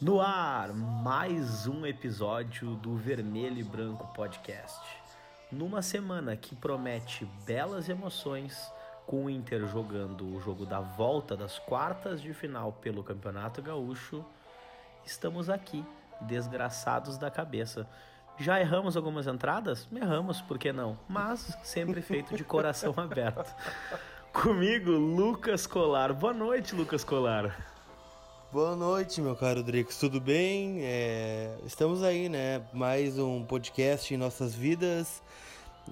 No ar, mais um episódio do Vermelho e Branco Podcast. Numa semana que promete belas emoções, com o Inter jogando o jogo da volta das quartas de final pelo Campeonato Gaúcho, estamos aqui, desgraçados da cabeça. Já erramos algumas entradas? Erramos, por que não? Mas sempre feito de coração aberto. Comigo, Lucas Colar. Boa noite, Lucas Colar. Boa noite, meu caro Drix, tudo bem? É, estamos aí, né? Mais um podcast em nossas vidas,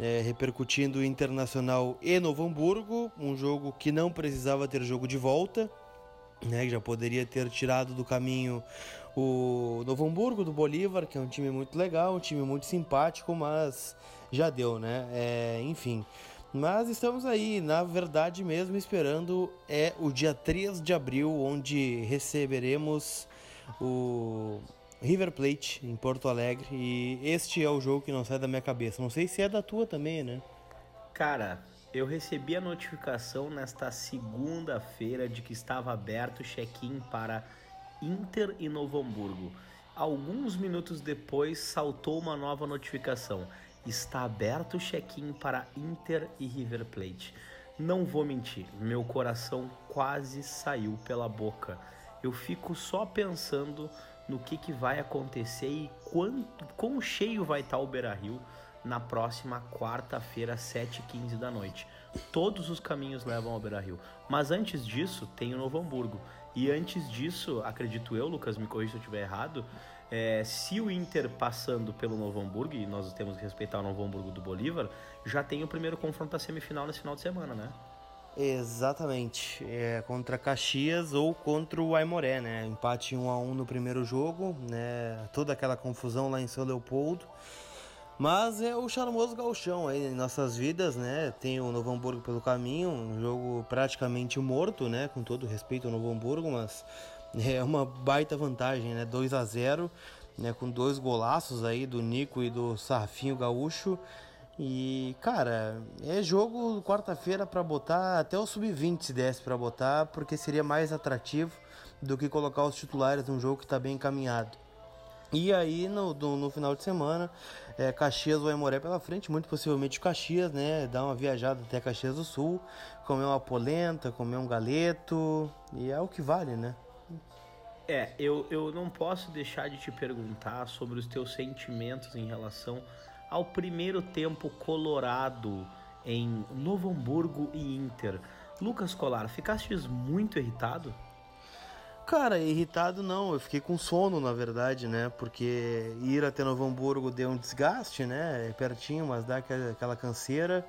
é, repercutindo Internacional e Novo Hamburgo, um jogo que não precisava ter jogo de volta, né? Já poderia ter tirado do caminho o Novo Hamburgo do Bolívar, que é um time muito legal, um time muito simpático, mas já deu, né? É, enfim. Mas estamos aí, na verdade mesmo, esperando é o dia 3 de abril, onde receberemos o River Plate em Porto Alegre. E este é o jogo que não sai da minha cabeça. Não sei se é da tua também, né? Cara, eu recebi a notificação nesta segunda-feira de que estava aberto o check-in para Inter e Novo Hamburgo. Alguns minutos depois saltou uma nova notificação está aberto o check-in para Inter e River Plate. Não vou mentir, meu coração quase saiu pela boca. Eu fico só pensando no que, que vai acontecer e quanto, quão cheio vai estar o Beira Rio na próxima quarta-feira, 7h15 da noite. Todos os caminhos levam ao Beira Rio. Mas antes disso, tem o Novo Hamburgo. E antes disso, acredito eu, Lucas, me corrija se eu estiver errado, é, se o Inter passando pelo Novo Hamburgo, e nós temos que respeitar o Novo Hamburgo do Bolívar, já tem o primeiro confronto da semifinal nesse final de semana, né? Exatamente. É contra Caxias ou contra o Aimoré, né? Empate 1 a 1 no primeiro jogo, né? Toda aquela confusão lá em São Leopoldo. Mas é o charmoso galchão aí em nossas vidas, né? Tem o Novo Hamburgo pelo caminho, um jogo praticamente morto, né? Com todo respeito ao Novo Hamburgo, mas é uma baita vantagem, né? 2 a 0 né? Com dois golaços aí do Nico e do Sarfinho Gaúcho. E, cara, é jogo quarta-feira para botar até o sub-20 se desse para botar, porque seria mais atrativo do que colocar os titulares num jogo que está bem encaminhado. E aí, no, no, final de semana, é, Caxias ou Aimoré pela frente, muito possivelmente Caxias, né? Dar uma viajada até Caxias do Sul, comer uma polenta, comer um galeto, e é o que vale, né? É, eu, eu não posso deixar de te perguntar sobre os teus sentimentos em relação ao primeiro tempo colorado em Novo Hamburgo e Inter. Lucas Colar, ficastes muito irritado? Cara, irritado não, eu fiquei com sono na verdade, né? Porque ir até Novo Hamburgo deu um desgaste, né? É pertinho, mas dá aquela canseira.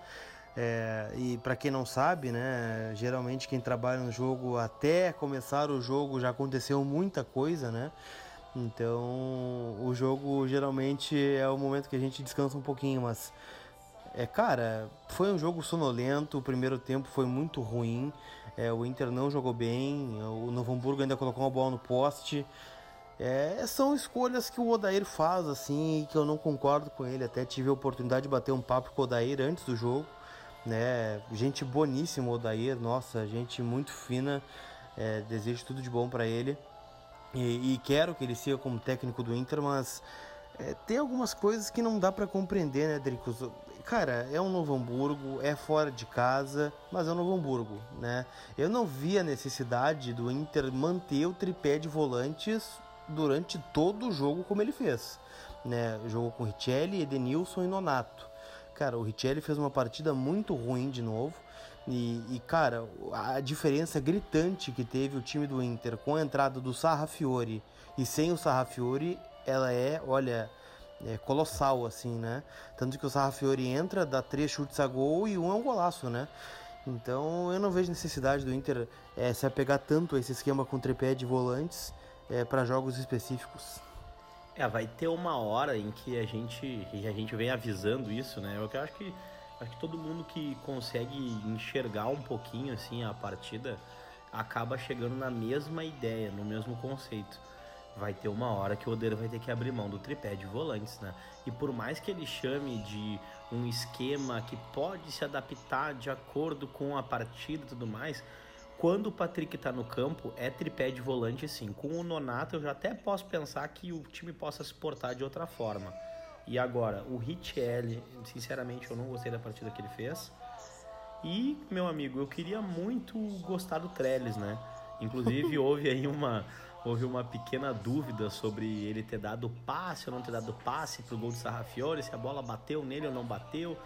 É, e para quem não sabe, né? Geralmente quem trabalha no jogo até começar o jogo já aconteceu muita coisa, né? Então o jogo geralmente é o momento que a gente descansa um pouquinho, mas é, cara, foi um jogo sonolento. O primeiro tempo foi muito ruim. É, o Inter não jogou bem. O Novo Hamburgo ainda colocou uma bola no poste. É, são escolhas que o Odair faz, assim, e que eu não concordo com ele. Até tive a oportunidade de bater um papo com o Odair antes do jogo. Né? Gente boníssima, Odair. Nossa, gente muito fina. É, desejo tudo de bom para ele. E, e quero que ele siga como técnico do Inter, mas é, tem algumas coisas que não dá para compreender, né, Dricos? Cara, é um Novo Hamburgo, é fora de casa, mas é um Novo Hamburgo, né? Eu não vi a necessidade do Inter manter o tripé de volantes durante todo o jogo como ele fez, né? Jogou com Richelli, Edenilson e Nonato. Cara, o Richelli fez uma partida muito ruim de novo. E, e, cara, a diferença gritante que teve o time do Inter com a entrada do Sarrafiore e sem o Sarrafiore ela é, olha, é colossal, assim, né? Tanto que o Sarrafiori entra, dá três chutes a gol e um é um golaço, né? Então eu não vejo necessidade do Inter é, se apegar tanto a esse esquema com tripé de volantes é, para jogos específicos. É, vai ter uma hora em que a gente, a gente vem avisando isso, né? Eu acho que, acho que todo mundo que consegue enxergar um pouquinho assim a partida acaba chegando na mesma ideia, no mesmo conceito vai ter uma hora que o Odeiro vai ter que abrir mão do tripé de volantes, né? E por mais que ele chame de um esquema que pode se adaptar de acordo com a partida e tudo mais, quando o Patrick tá no campo, é tripé de volante sim. Com o Nonato eu já até posso pensar que o time possa se portar de outra forma. E agora, o Richelli, sinceramente eu não gostei da partida que ele fez. E, meu amigo, eu queria muito gostar do Trellis, né? Inclusive houve aí uma houve uma pequena dúvida sobre ele ter dado passe ou não ter dado passe pro gol do Sarrafiore, se a bola bateu nele ou não bateu.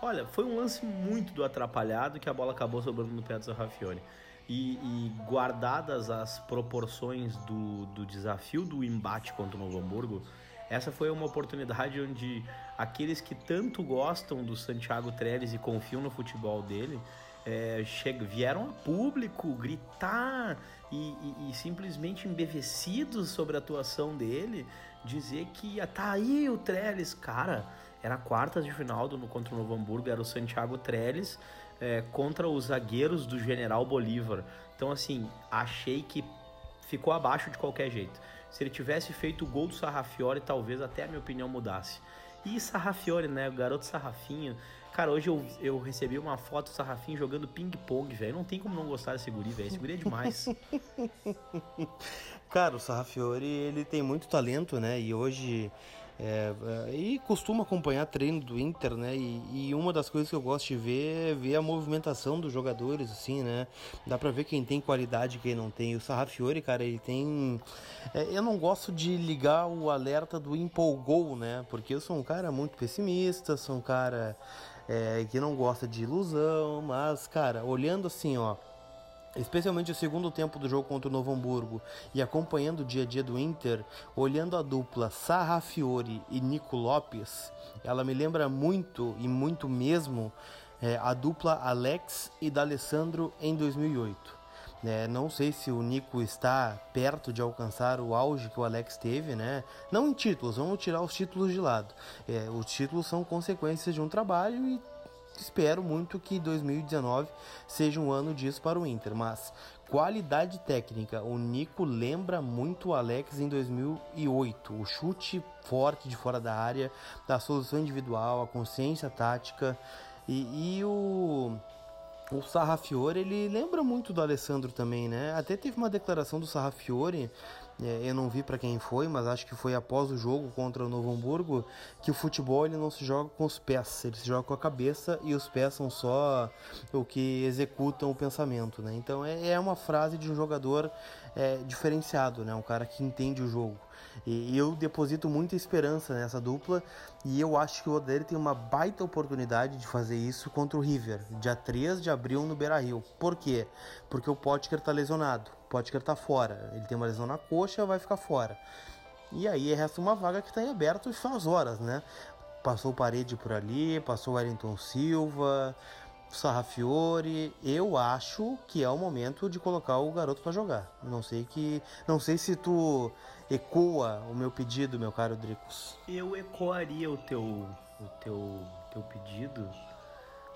Olha, foi um lance muito do atrapalhado que a bola acabou sobrando no pé do Sarrafiore. E, e, guardadas as proporções do, do desafio do embate contra o Novo Hamburgo, essa foi uma oportunidade onde aqueles que tanto gostam do Santiago Trellis e confiam no futebol dele é, vieram a público gritar e, e, e, simplesmente embevecidos sobre a atuação dele, dizer que tá aí o Trellis, cara, era quartas de final do, contra o Novo Hamburgo, era o Santiago Trellis é, contra os zagueiros do General Bolívar. Então, assim, achei que ficou abaixo de qualquer jeito. Se ele tivesse feito o gol do Sarrafiore, talvez até a minha opinião mudasse. E Sarrafiore, né? O garoto Sarrafinho. Cara, hoje eu, eu recebi uma foto do Sarrafinho jogando ping-pong, velho. Não tem como não gostar desse guri, velho. Esse guri é demais. Cara, o Sarrafiore, ele tem muito talento, né? E hoje é, é, e costumo acompanhar treino do Inter, né? E, e, uma das coisas que eu gosto de ver é ver a movimentação dos jogadores, assim, né? Dá pra ver quem tem qualidade e quem não tem. O Sarrafiore, cara, ele tem. É, eu não gosto de ligar o alerta do empolgou, né? Porque eu sou um cara muito pessimista, sou um cara é, que não gosta de ilusão, mas, cara, olhando assim, ó especialmente o segundo tempo do jogo contra o Novo Hamburgo e acompanhando o dia a dia do Inter, olhando a dupla Sarrafiore e Nico Lopes, ela me lembra muito e muito mesmo é, a dupla Alex e D'Alessandro em 2008. É, não sei se o Nico está perto de alcançar o auge que o Alex teve, né? Não em títulos, vamos tirar os títulos de lado. É, os títulos são consequências de um trabalho e espero muito que 2019 seja um ano disso para o Inter, mas qualidade técnica, o Nico lembra muito o Alex em 2008, o chute forte de fora da área, da solução individual, a consciência tática e, e o o Sarrafiore, ele lembra muito do Alessandro também, né? Até teve uma declaração do Sarrafiore é, eu não vi para quem foi, mas acho que foi após o jogo contra o Novo Hamburgo, que o futebol ele não se joga com os pés, ele se joga com a cabeça e os pés são só o que executam o pensamento, né? Então é, é uma frase de um jogador é, diferenciado, né? Um cara que entende o jogo. E eu deposito muita esperança nessa dupla e eu acho que o Odair tem uma baita oportunidade de fazer isso contra o River, dia 3 de abril no Beira-Rio. Por quê? Porque o Potker tá lesionado. O Potker tá fora. Ele tem uma lesão na coxa, vai ficar fora. E aí resta uma vaga que está em aberto faz horas, né? Passou Parede por ali, passou Wellington Silva, Sarrafiore, eu acho que é o momento de colocar o garoto para jogar. Não sei que, não sei se tu ecoa o meu pedido, meu caro Dricos. Eu ecoaria o teu, o teu, teu pedido,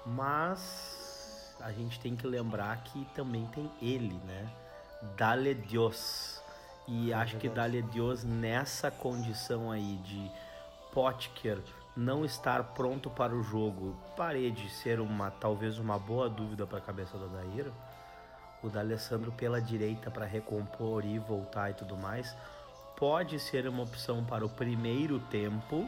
mas a gente tem que lembrar que também tem ele, né? Dale Dios. E é acho verdade. que Dale Dios nessa condição aí de Potker não estar pronto para o jogo, parede ser uma talvez uma boa dúvida para a cabeça do Adair, o D'Alessandro pela direita para recompor e voltar e tudo mais, pode ser uma opção para o primeiro tempo,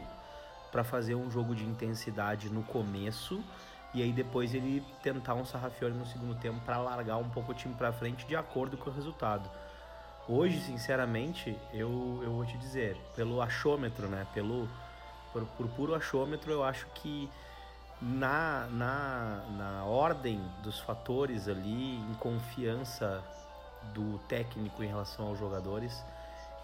para fazer um jogo de intensidade no começo e aí depois ele tentar um Sarrafiore no segundo tempo para largar um pouco o time para frente de acordo com o resultado. Hoje, sinceramente, eu, eu vou te dizer, pelo achômetro, né, pelo por, por puro achômetro, eu acho que na, na, na ordem dos fatores ali, em confiança do técnico em relação aos jogadores,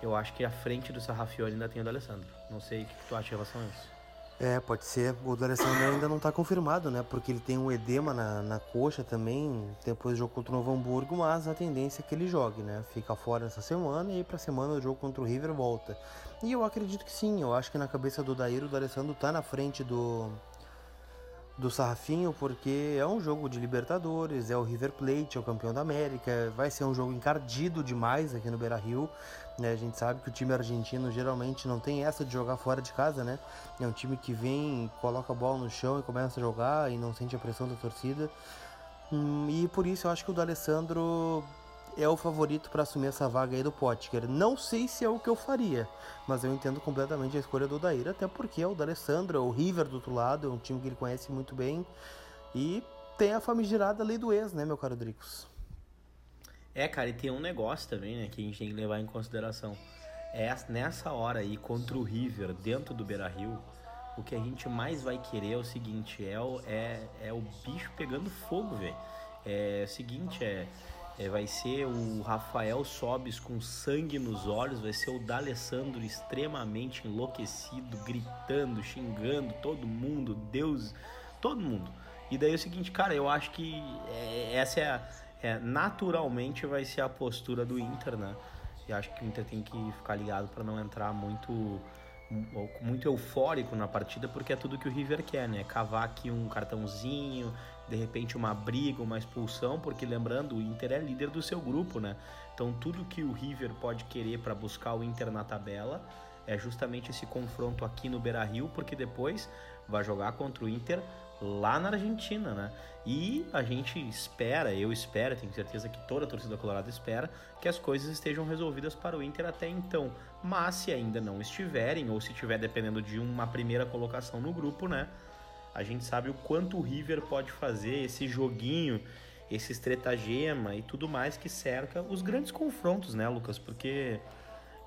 eu acho que à frente do Sarrafiori ainda tem o D'Alessandro. Não sei o que tu acha em relação a isso. É, pode ser. O D'Alessandro ainda não está confirmado, né? Porque ele tem um edema na, na coxa também, depois do jogo contra o Novo Hamburgo, mas a tendência é que ele jogue, né? Fica fora essa semana e aí pra semana o jogo contra o River volta. E eu acredito que sim, eu acho que na cabeça do Daíro, o D'Alessandro tá na frente do, do Sarrafinho, porque é um jogo de Libertadores, é o River Plate, é o campeão da América, vai ser um jogo encardido demais aqui no Beira Rio. Né? A gente sabe que o time argentino geralmente não tem essa de jogar fora de casa, né? É um time que vem, coloca a bola no chão e começa a jogar e não sente a pressão da torcida. Hum, e por isso eu acho que o D'Alessandro é o favorito para assumir essa vaga aí do Potker. Não sei se é o que eu faria, mas eu entendo completamente a escolha do Daíra, até porque é o D'Alessandro, é o River do outro lado, é um time que ele conhece muito bem e tem a famigerada lei do ex, né, meu caro Dricos? É, cara, e tem um negócio também, né, que a gente tem que levar em consideração. É nessa hora aí contra o River dentro do Beira-Rio, o que a gente mais vai querer é o seguinte, é o, é, é o bicho pegando fogo, velho. É o seguinte, é é, vai ser o Rafael Sobis com sangue nos olhos, vai ser o D'Alessandro extremamente enlouquecido, gritando, xingando todo mundo, Deus, todo mundo. E daí é o seguinte, cara, eu acho que é, essa é, a, é, naturalmente vai ser a postura do Inter, né? E acho que o Inter tem que ficar ligado para não entrar muito muito eufórico na partida, porque é tudo que o River quer, né? Cavar aqui um cartãozinho, de repente uma briga, uma expulsão, porque lembrando, o Inter é líder do seu grupo, né? Então tudo que o River pode querer para buscar o Inter na tabela é justamente esse confronto aqui no Beira-Rio, porque depois vai jogar contra o Inter lá na Argentina, né? E a gente espera, eu espero, tenho certeza que toda a torcida colorada espera que as coisas estejam resolvidas para o Inter até então. Mas se ainda não estiverem ou se estiver dependendo de uma primeira colocação no grupo, né? A gente sabe o quanto o River pode fazer esse joguinho, esse estretagema e tudo mais que cerca os grandes confrontos, né, Lucas? Porque,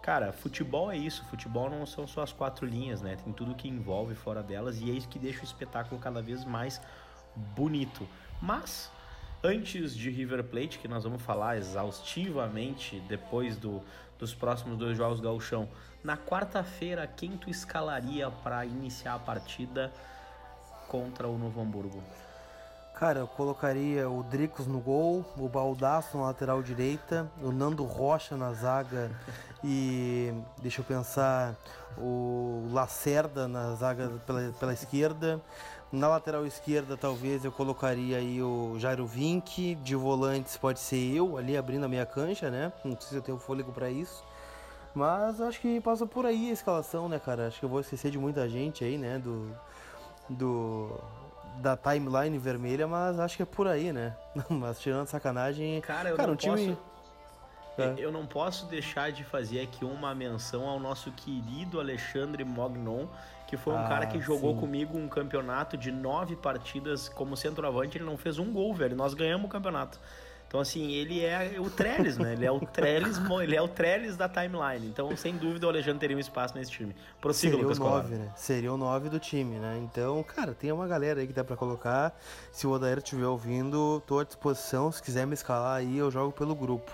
cara, futebol é isso, futebol não são só as quatro linhas, né? Tem tudo que envolve fora delas e é isso que deixa o espetáculo cada vez mais bonito. Mas, antes de River Plate, que nós vamos falar exaustivamente depois do, dos próximos dois jogos gauchão, na quarta-feira, quem tu escalaria para iniciar a partida? Contra o Novo Hamburgo? Cara, eu colocaria o Dricos no gol, o Baldaço na lateral direita, o Nando Rocha na zaga e, deixa eu pensar, o Lacerda na zaga pela, pela esquerda. Na lateral esquerda, talvez eu colocaria aí o Jairo Vink. De volantes, pode ser eu ali abrindo a minha cancha, né? Não sei se eu tenho fôlego para isso. Mas acho que passa por aí a escalação, né, cara? Acho que eu vou esquecer de muita gente aí, né? Do, do da timeline vermelha, mas acho que é por aí, né? mas tirando sacanagem, cara, eu cara, não um time é. Eu não posso deixar de fazer aqui uma menção ao nosso querido Alexandre Mognon, que foi um ah, cara que jogou sim. comigo um campeonato de nove partidas como centroavante. Ele não fez um gol, velho. Nós ganhamos o campeonato. Então, assim, ele é o Trellis, né? Ele é o Trellis, ele é o Trellis da timeline. Então, sem dúvida, o Alexandre teria um espaço nesse time. Prossiga, Seria Lucas o 9, né? Seria o 9 do time, né? Então, cara, tem uma galera aí que dá para colocar. Se o Odair estiver ouvindo, tô à disposição. Se quiser me escalar aí, eu jogo pelo grupo.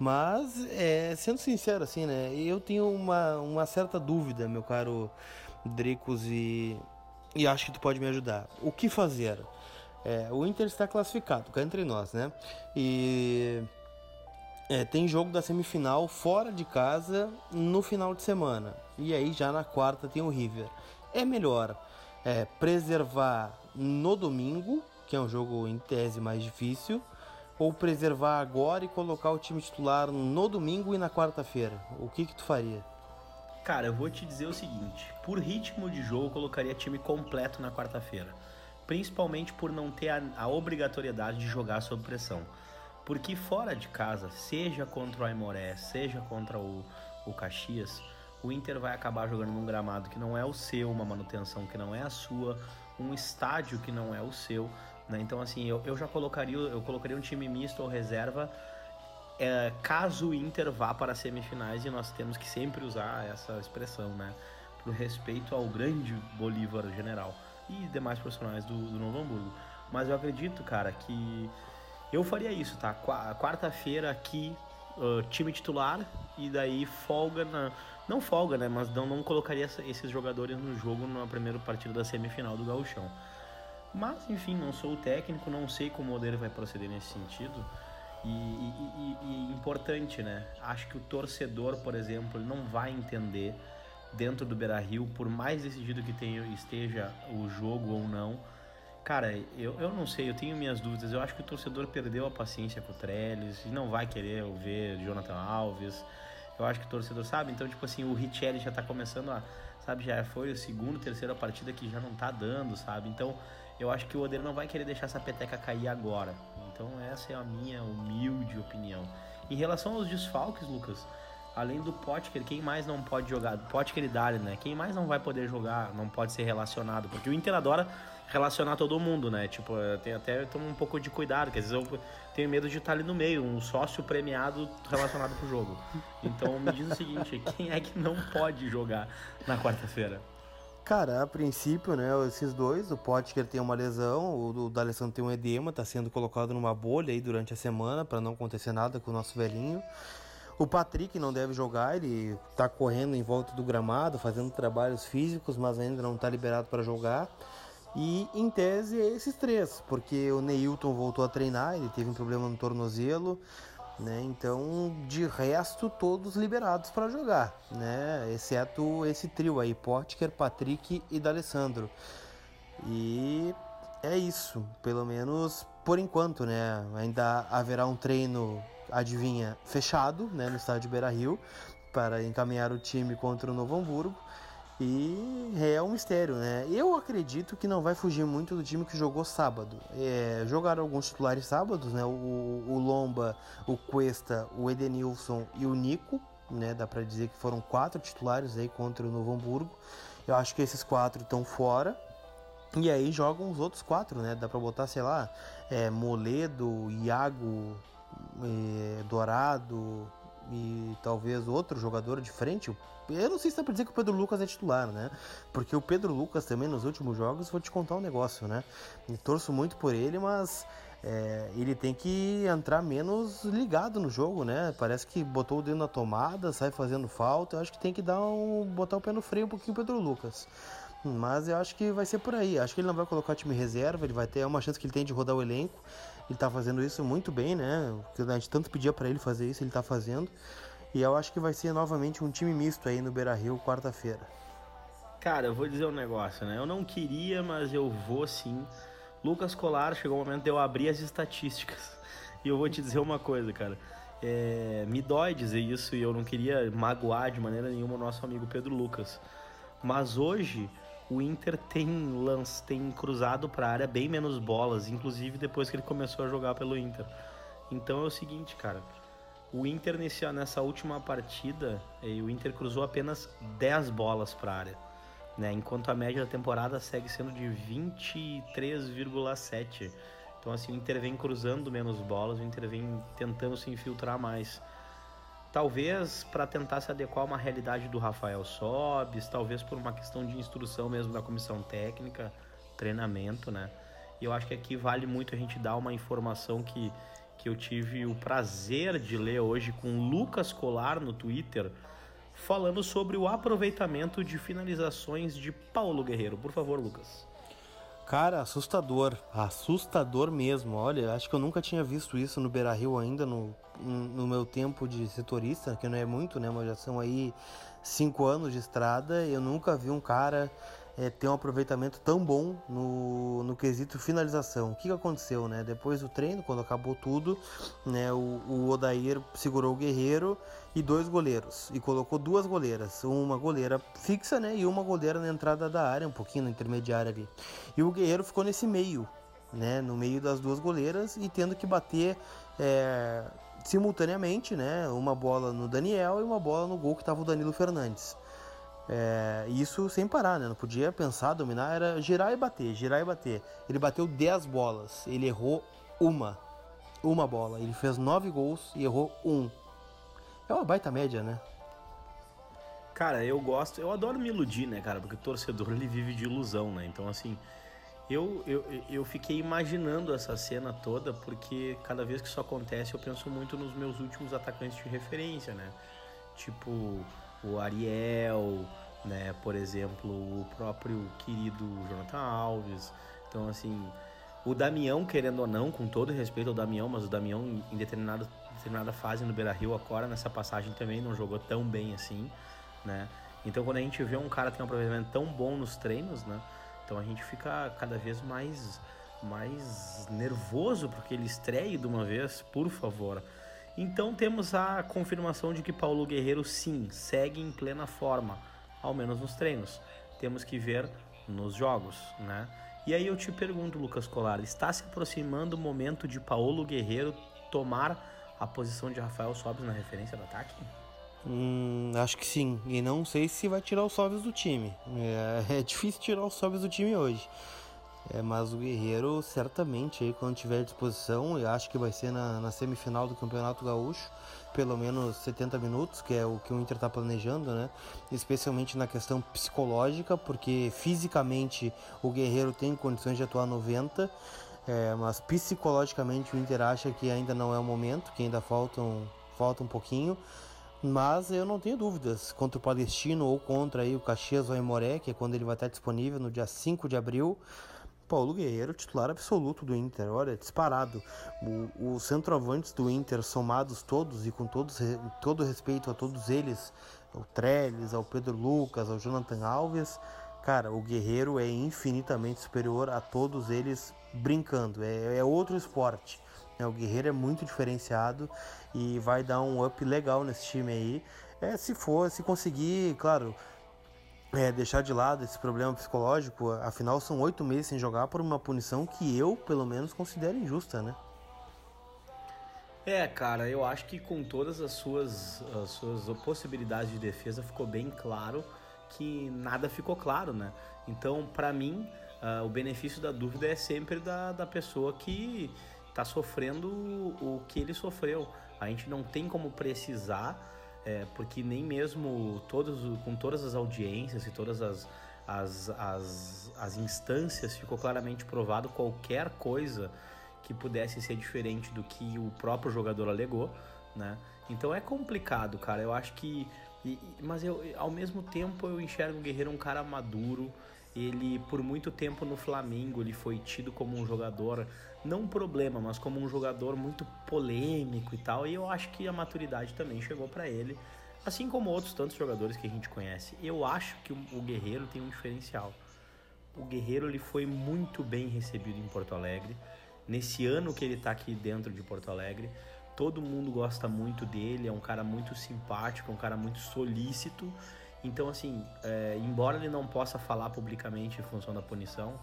Mas, é, sendo sincero, assim, né? Eu tenho uma, uma certa dúvida, meu caro Dricos, e, e acho que tu pode me ajudar. O que fazer? É, o Inter está classificado, cá entre nós, né? E é, tem jogo da semifinal fora de casa no final de semana. E aí já na quarta tem o River. É melhor é, preservar no domingo, que é um jogo em tese mais difícil, ou preservar agora e colocar o time titular no domingo e na quarta-feira? O que que tu faria? Cara, eu vou te dizer o seguinte: por ritmo de jogo, eu colocaria time completo na quarta-feira principalmente por não ter a, a, obrigatoriedade de jogar sob pressão. Porque fora de casa, seja contra o Aimoré, seja contra o, o Caxias, o Inter vai acabar jogando num gramado que não é o seu, uma manutenção que não é a sua, um estádio que não é o seu. Né? Então, assim, eu, eu já colocaria, eu colocaria um time misto ou reserva é, caso o Inter vá para as semifinais e nós temos que sempre usar essa expressão, né? Por respeito ao grande Bolívar General e demais profissionais do, do Novo Hamburgo. Mas eu acredito, cara, que eu faria isso, tá? Quarta-feira aqui, uh, time titular, e daí folga na. Não folga, né? Mas não, não colocaria esses jogadores no jogo na primeira partida da semifinal do Gauchão. Mas, enfim, não sou o técnico, não sei como o modelo vai proceder nesse sentido. E, e, e, e importante, né? Acho que o torcedor, por exemplo, ele não vai entender dentro do Beira Rio, por mais decidido que tenha, esteja o jogo ou não. Cara, eu, eu não sei, eu tenho minhas dúvidas. Eu acho que o torcedor perdeu a paciência com o Trellis e não vai querer ver Jonathan Alves. Eu acho que o torcedor sabe, então, tipo assim, o Richelli já tá começando a, sabe, já foi a segunda, terceira partida que já não tá dando, sabe? Então, eu acho que o Odeiro não vai querer deixar essa peteca cair agora. Então essa é a minha humilde opinião. Em relação aos desfalques, Lucas, além do Potker, quem mais não pode jogar? Potker e Dali, né? Quem mais não vai poder jogar, não pode ser relacionado? Porque o Inter adora relacionar todo mundo, né? Tipo, tem até tomar um pouco de cuidado, que às vezes eu tenho medo de estar ali no meio, um sócio premiado relacionado pro jogo. Então me diz o seguinte, quem é que não pode jogar na quarta-feira? Cara, a princípio, né, esses dois, o Potker tem uma lesão, o, o D'Alessandro tem um edema, tá sendo colocado numa bolha aí durante a semana para não acontecer nada com o nosso velhinho. O Patrick não deve jogar, ele tá correndo em volta do gramado, fazendo trabalhos físicos, mas ainda não tá liberado para jogar. E em tese é esses três, porque o Neilton voltou a treinar, ele teve um problema no tornozelo, né? Então, de resto, todos liberados para jogar, né? Exceto esse trio aí, Potker, Patrick e D'Alessandro. E é isso, pelo menos por enquanto, né? Ainda haverá um treino, adivinha, fechado, né, no estádio Beira-Rio para encaminhar o time contra o Novo Hamburgo. E é um mistério, né? Eu acredito que não vai fugir muito do time que jogou sábado. É, jogaram alguns titulares sábados, né? O, o Lomba, o Cuesta, o Edenilson e o Nico, né? Dá para dizer que foram quatro titulares aí contra o Novo Hamburgo. Eu acho que esses quatro estão fora. E aí jogam os outros quatro, né? Dá para botar, sei lá, é, Moledo, Iago, é, Dourado, e talvez outro jogador de frente. Eu não sei se dá pra dizer que o Pedro Lucas é titular, né? Porque o Pedro Lucas também nos últimos jogos, vou te contar um negócio, né? Torço muito por ele, mas é, ele tem que entrar menos ligado no jogo, né? Parece que botou o dedo na tomada, sai fazendo falta. Eu acho que tem que dar um, botar o pé no freio um pouquinho o Pedro Lucas. Mas eu acho que vai ser por aí. Acho que ele não vai colocar time reserva, ele vai ter uma chance que ele tem de rodar o elenco. Ele tá fazendo isso muito bem, né? A gente tanto pedia para ele fazer isso, ele tá fazendo. E eu acho que vai ser novamente um time misto aí no Beira Rio quarta-feira. Cara, eu vou dizer um negócio, né? Eu não queria, mas eu vou sim. Lucas Colar, chegou o momento de eu abrir as estatísticas. E eu vou te dizer uma coisa, cara. É, me dói dizer isso e eu não queria magoar de maneira nenhuma o nosso amigo Pedro Lucas. Mas hoje o Inter tem lance, tem cruzado para a área bem menos bolas, inclusive depois que ele começou a jogar pelo Inter. Então é o seguinte, cara. O Inter nesse, nessa última partida, eh, o Inter cruzou apenas 10 bolas para a área, né? Enquanto a média da temporada segue sendo de 23,7. Então assim, o Inter vem cruzando menos bolas, o Inter vem tentando se infiltrar mais talvez para tentar se adequar a uma realidade do Rafael Sobes, talvez por uma questão de instrução mesmo da comissão técnica, treinamento, né? E eu acho que aqui vale muito a gente dar uma informação que, que eu tive o prazer de ler hoje com Lucas Colar no Twitter, falando sobre o aproveitamento de finalizações de Paulo Guerreiro. Por favor, Lucas. Cara, assustador, assustador mesmo. Olha, acho que eu nunca tinha visto isso no Beira Rio ainda no, no meu tempo de setorista, que não é muito, né? Mas já são aí cinco anos de estrada. Eu nunca vi um cara é, ter um aproveitamento tão bom no, no quesito finalização. O que, que aconteceu, né? Depois do treino, quando acabou tudo, né? O, o Odair segurou o Guerreiro e dois goleiros e colocou duas goleiras, uma goleira fixa, né? E uma goleira na entrada da área, um pouquinho na intermediária ali. E o Guerreiro ficou nesse meio, né? No meio das duas goleiras e tendo que bater é, simultaneamente, né? Uma bola no Daniel e uma bola no gol que estava o Danilo Fernandes. É, isso sem parar, né? Não podia pensar, dominar, era girar e bater, girar e bater. Ele bateu 10 bolas, ele errou uma. Uma bola. Ele fez 9 gols e errou um. É uma baita média, né? Cara, eu gosto, eu adoro me iludir, né, cara? Porque o torcedor ele vive de ilusão, né? Então, assim, eu, eu, eu fiquei imaginando essa cena toda porque cada vez que isso acontece eu penso muito nos meus últimos atacantes de referência, né? Tipo o Ariel, né? Por exemplo, o próprio querido Jonathan Alves. Então, assim, o Damião, querendo ou não, com todo respeito ao Damião, mas o Damião em determinado, determinada fase no Beira-Rio, agora nessa passagem também não jogou tão bem assim, né? Então, quando a gente vê um cara tem um aproveitamento tão bom nos treinos, né? Então a gente fica cada vez mais mais nervoso porque ele estreie de uma vez, por favor. Então temos a confirmação de que Paulo Guerreiro sim segue em plena forma, ao menos nos treinos. Temos que ver nos jogos, né? E aí eu te pergunto, Lucas Colar, está se aproximando o momento de Paulo Guerreiro tomar a posição de Rafael Sobis na referência do ataque? Hum, acho que sim. E não sei se vai tirar o Sobis do time. É, é difícil tirar o Sobis do time hoje. É, mas o Guerreiro, certamente, aí, quando tiver disposição, eu acho que vai ser na, na, semifinal do Campeonato Gaúcho, pelo menos 70 minutos, que é o que o Inter está planejando, né? Especialmente na questão psicológica, porque fisicamente o Guerreiro tem condições de atuar 90, é, mas psicologicamente o Inter acha que ainda não é o momento, que ainda falta um, falta um pouquinho. Mas eu não tenho dúvidas contra o Palestino ou contra aí o Caxias ou que é quando ele vai estar disponível no dia 5 de abril. Paulo Guerreiro, titular absoluto do Inter, olha, disparado. Os centroavantes do Inter, somados todos e com todos, todo respeito a todos eles, ao Trellis, ao Pedro Lucas, ao Jonathan Alves, cara, o Guerreiro é infinitamente superior a todos eles brincando, é, é outro esporte. Né? O Guerreiro é muito diferenciado e vai dar um up legal nesse time aí. É, se for, se conseguir, claro, é, deixar de lado esse problema psicológico, afinal são oito meses sem jogar por uma punição que eu, pelo menos, considero injusta, né? É, cara, eu acho que com todas as suas, as suas possibilidades de defesa ficou bem claro que nada ficou claro, né? Então, para mim, uh, o benefício da dúvida é sempre da, da pessoa que está sofrendo o que ele sofreu. A gente não tem como precisar é, porque nem mesmo todos, com todas as audiências e todas as, as, as, as instâncias ficou claramente provado qualquer coisa que pudesse ser diferente do que o próprio jogador alegou, né? Então é complicado, cara. Eu acho que. E, mas eu, ao mesmo tempo eu enxergo o Guerreiro um cara maduro. Ele, por muito tempo no Flamengo, ele foi tido como um jogador, não um problema, mas como um jogador muito polêmico e tal. E eu acho que a maturidade também chegou para ele, assim como outros tantos jogadores que a gente conhece. Eu acho que o Guerreiro tem um diferencial. O Guerreiro ele foi muito bem recebido em Porto Alegre. Nesse ano que ele está aqui dentro de Porto Alegre, todo mundo gosta muito dele. É um cara muito simpático, um cara muito solícito então, assim, é, embora ele não possa falar publicamente em função da punição,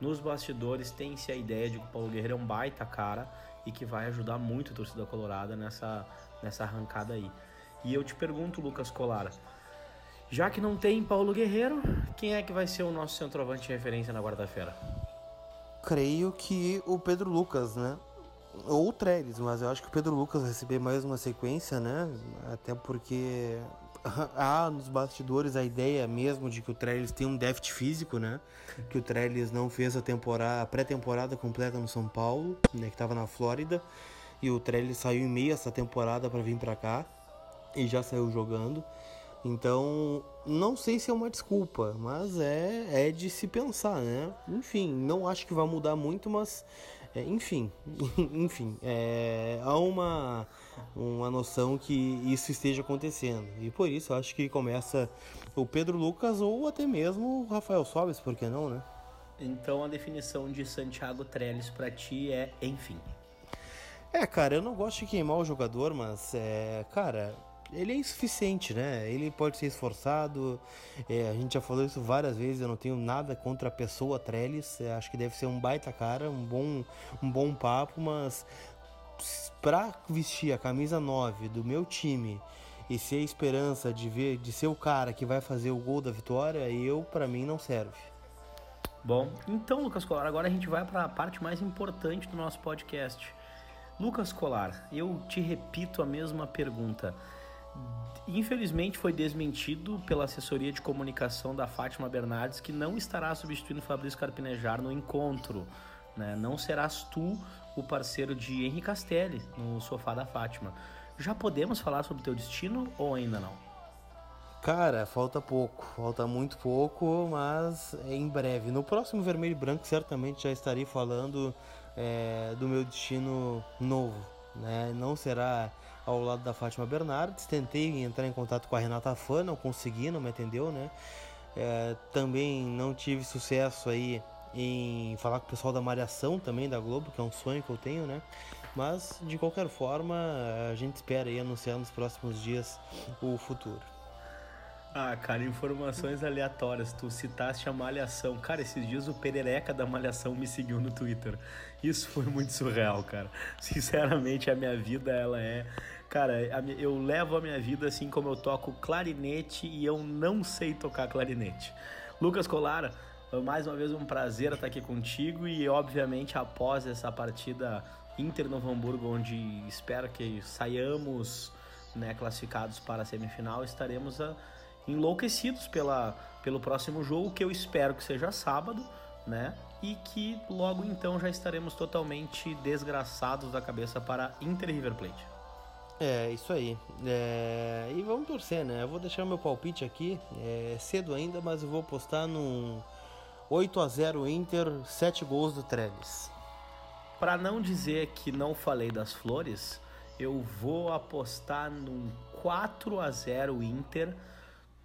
nos bastidores tem-se a ideia de que o Paulo Guerreiro é um baita cara e que vai ajudar muito a torcida colorada nessa, nessa arrancada aí. E eu te pergunto, Lucas Colar, já que não tem Paulo Guerreiro, quem é que vai ser o nosso centroavante de referência na quarta-feira? Creio que o Pedro Lucas, né? Ou o Trellis, mas eu acho que o Pedro Lucas vai receber mais uma sequência, né? Até porque há nos bastidores a ideia mesmo de que o Trellis tem um déficit físico, né? Que o Trellis não fez a temporada, pré-temporada completa no São Paulo, né? Que estava na Flórida. E o Trellis saiu em meio essa temporada para vir para cá e já saiu jogando. Então, não sei se é uma desculpa, mas é, é de se pensar, né? Enfim, não acho que vai mudar muito, mas é, enfim, enfim, é, há uma, uma noção que isso esteja acontecendo. E por isso eu acho que começa o Pedro Lucas ou até mesmo o Rafael Sobes, por que não, né? Então a definição de Santiago Trellis para ti é enfim. É, cara, eu não gosto de queimar o jogador, mas é, cara, ele é insuficiente, né? Ele pode ser esforçado. É, a gente já falou isso várias vezes. Eu não tenho nada contra a pessoa Trellis. É, acho que deve ser um baita cara, um bom, um bom papo, mas para vestir a camisa 9 do meu time e ser a esperança de ver, de ser o cara que vai fazer o gol da vitória, eu para mim não serve. Bom, então Lucas Colar, agora a gente vai para a parte mais importante do nosso podcast. Lucas Colar, eu te repito a mesma pergunta. Infelizmente foi desmentido pela assessoria de comunicação da Fátima Bernardes que não estará substituindo Fabrício Carpinejar no encontro. Né? Não serás tu o parceiro de Henri Castelli no sofá da Fátima. Já podemos falar sobre teu destino ou ainda não? Cara, falta pouco, falta muito pouco, mas em breve. No próximo Vermelho e Branco certamente já estarei falando é, do meu destino novo. Né? Não será ao lado da Fátima Bernardes. Tentei entrar em contato com a Renata Fã, não consegui, não me atendeu, né? É, também não tive sucesso aí em falar com o pessoal da Malhação também da Globo, que é um sonho que eu tenho, né? Mas de qualquer forma, a gente espera aí anunciar nos próximos dias o futuro. Ah, cara, informações aleatórias. Tu citaste a Malhação. Cara, esses dias o Perereca da Malhação me seguiu no Twitter. Isso foi muito surreal, cara. Sinceramente, a minha vida, ela é. Cara, eu levo a minha vida assim como eu toco clarinete e eu não sei tocar clarinete. Lucas Colara, mais uma vez um prazer estar aqui contigo e, obviamente, após essa partida Inter Novo Hamburgo, onde espero que saiamos né, classificados para a semifinal, estaremos a enlouquecidos pela, pelo próximo jogo, que eu espero que seja sábado, né? E que logo então já estaremos totalmente desgraçados da cabeça para Inter River Plate. É, isso aí. É... E vamos torcer, né? Eu vou deixar meu palpite aqui. É cedo ainda, mas eu vou postar num 8 a 0 Inter, 7 gols do Trellis. Para não dizer que não falei das flores, eu vou apostar num 4 a 0 Inter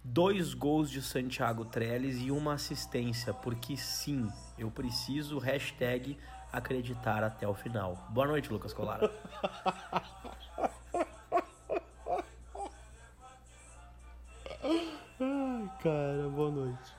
dois gols de Santiago Trellis e uma assistência, porque sim, eu preciso hashtag acreditar até o final. Boa noite, Lucas Colara. Ai, cara, boa noite.